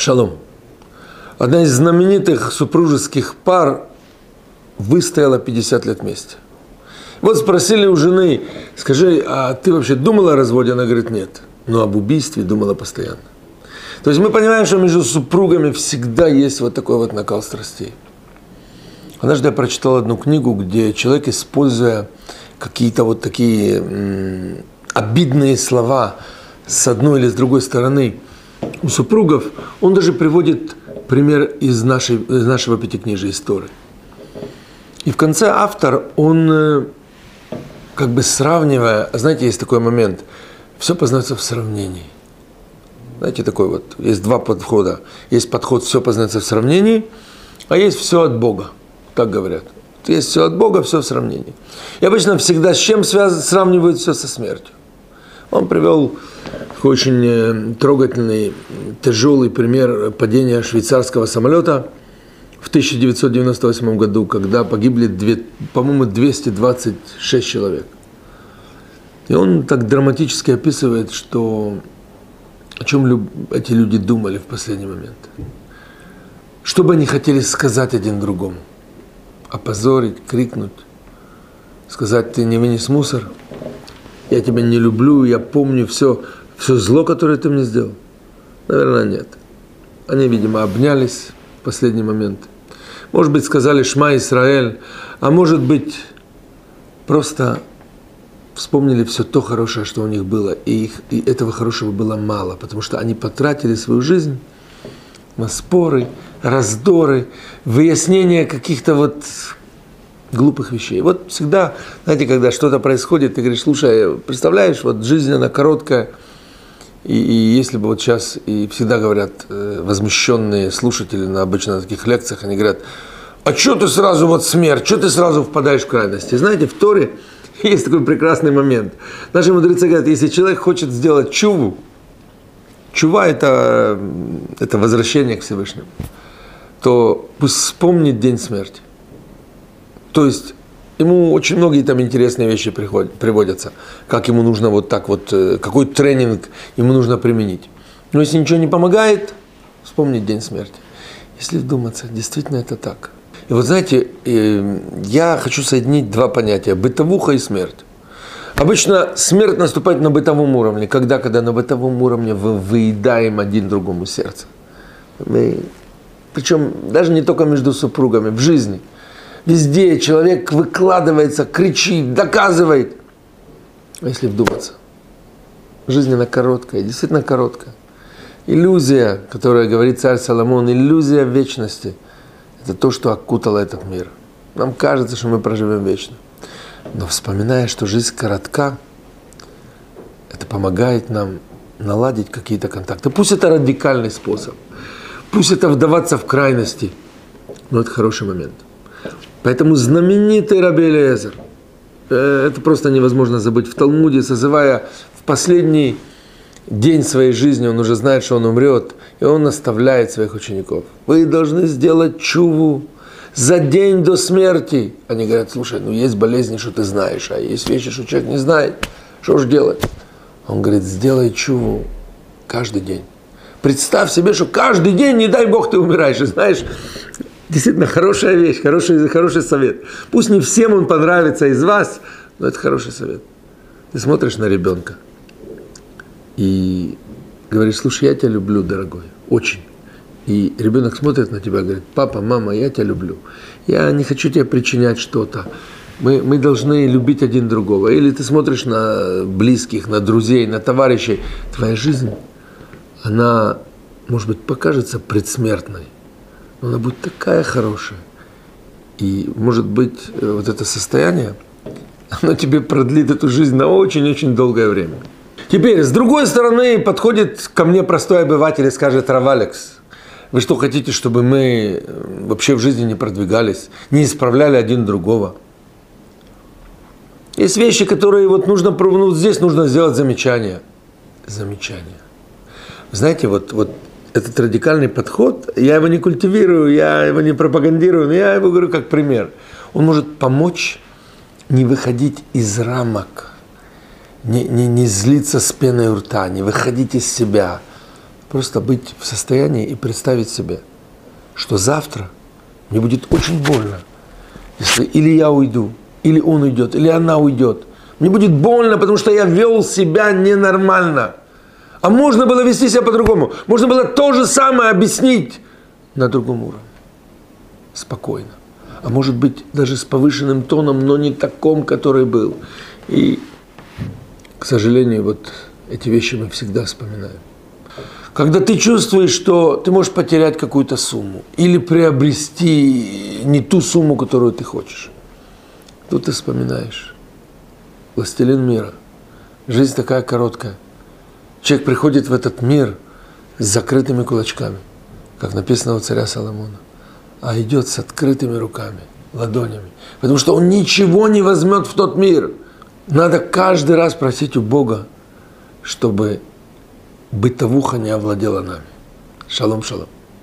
Шалом. Одна из знаменитых супружеских пар выстояла 50 лет вместе. Вот спросили у жены, скажи, а ты вообще думала о разводе? Она говорит, нет. Но об убийстве думала постоянно. То есть мы понимаем, что между супругами всегда есть вот такой вот накал страстей. Однажды я прочитал одну книгу, где человек, используя какие-то вот такие м, обидные слова с одной или с другой стороны у супругов, он даже приводит пример из, нашей, из нашего пятикнижия истории. И в конце автор, он э, как бы сравнивая, знаете, есть такой момент, все познается в сравнении. Знаете, такой вот, есть два подхода. Есть подход «все познается в сравнении», а есть «все от Бога», так говорят. Есть все от Бога, все в сравнении. И обычно всегда с чем связ... сравнивают все со смертью. Он привел очень э, трогательный, тяжелый пример падения швейцарского самолета в 1998 году, когда погибли, по-моему, 226 человек. И он так драматически описывает, что о чем эти люди думали в последний момент. Что бы они хотели сказать один другому? Опозорить, крикнуть, сказать, ты не вынес мусор, я тебя не люблю, я помню все, все зло, которое ты мне сделал. Наверное, нет. Они, видимо, обнялись в последний момент. Может быть, сказали «Шма Исраэль», а может быть, просто вспомнили все то хорошее, что у них было, и, их, и этого хорошего было мало, потому что они потратили свою жизнь на споры, раздоры, выяснение каких-то вот глупых вещей. Вот всегда, знаете, когда что-то происходит, ты говоришь, слушай, представляешь, вот жизнь, она короткая, и, и если бы вот сейчас, и всегда говорят э, возмущенные слушатели на обычно на таких лекциях, они говорят, а что ты сразу вот смерть, что ты сразу впадаешь в крайности? Знаете, в Торе есть такой прекрасный момент. Наши мудрецы говорят, если человек хочет сделать чуву, чува это, это возвращение к Всевышнему, то пусть вспомнит день смерти. То есть ему очень многие там интересные вещи приходят, приводятся, как ему нужно вот так вот, э, какой тренинг ему нужно применить. Но если ничего не помогает, вспомнить день смерти. Если вдуматься, действительно это так. И вот знаете, э, я хочу соединить два понятия – бытовуха и смерть. Обычно смерть наступает на бытовом уровне, когда, когда на бытовом уровне мы выедаем один другому сердце. Мы, причем даже не только между супругами, в жизни – Везде человек выкладывается, кричит, доказывает. А если вдуматься, жизнь она короткая, действительно короткая. Иллюзия, которая говорит царь Соломон, иллюзия вечности, это то, что окутало этот мир. Нам кажется, что мы проживем вечно. Но вспоминая, что жизнь коротка, это помогает нам наладить какие-то контакты. Пусть это радикальный способ, пусть это вдаваться в крайности, но это хороший момент – Поэтому знаменитый Раби Элиезер, э, это просто невозможно забыть, в Талмуде, созывая в последний день своей жизни, он уже знает, что он умрет, и он наставляет своих учеников. Вы должны сделать чуву за день до смерти. Они говорят, слушай, ну есть болезни, что ты знаешь, а есть вещи, что человек не знает. Что же делать? Он говорит, сделай чуву каждый день. Представь себе, что каждый день, не дай Бог, ты умираешь. И знаешь, действительно хорошая вещь, хороший, хороший совет. Пусть не всем он понравится из вас, но это хороший совет. Ты смотришь на ребенка и говоришь, слушай, я тебя люблю, дорогой, очень. И ребенок смотрит на тебя и говорит, папа, мама, я тебя люблю. Я не хочу тебе причинять что-то. Мы, мы должны любить один другого. Или ты смотришь на близких, на друзей, на товарищей. Твоя жизнь, она, может быть, покажется предсмертной но она будет такая хорошая. И, может быть, э, вот это состояние, оно тебе продлит эту жизнь на очень-очень долгое время. Теперь, с другой стороны, подходит ко мне простой обыватель и скажет, Равалекс, вы что хотите, чтобы мы э, вообще в жизни не продвигались, не исправляли один другого? Есть вещи, которые вот нужно, ну, здесь нужно сделать замечание. Замечание. Знаете, вот, вот этот радикальный подход, я его не культивирую, я его не пропагандирую, но я его говорю как пример. Он может помочь не выходить из рамок, не, не, не злиться с пеной у рта, не выходить из себя, просто быть в состоянии и представить себе, что завтра мне будет очень больно, если или я уйду, или он уйдет, или она уйдет. Мне будет больно, потому что я вел себя ненормально. А можно было вести себя по-другому. Можно было то же самое объяснить на другом уровне. Спокойно. А может быть, даже с повышенным тоном, но не таком, который был. И, к сожалению, вот эти вещи мы всегда вспоминаем. Когда ты чувствуешь, что ты можешь потерять какую-то сумму или приобрести не ту сумму, которую ты хочешь, тут ты вспоминаешь. Властелин мира. Жизнь такая короткая. Человек приходит в этот мир с закрытыми кулачками, как написано у царя Соломона, а идет с открытыми руками, ладонями, потому что он ничего не возьмет в тот мир. Надо каждый раз просить у Бога, чтобы бытовуха не овладела нами. Шалом, шалом.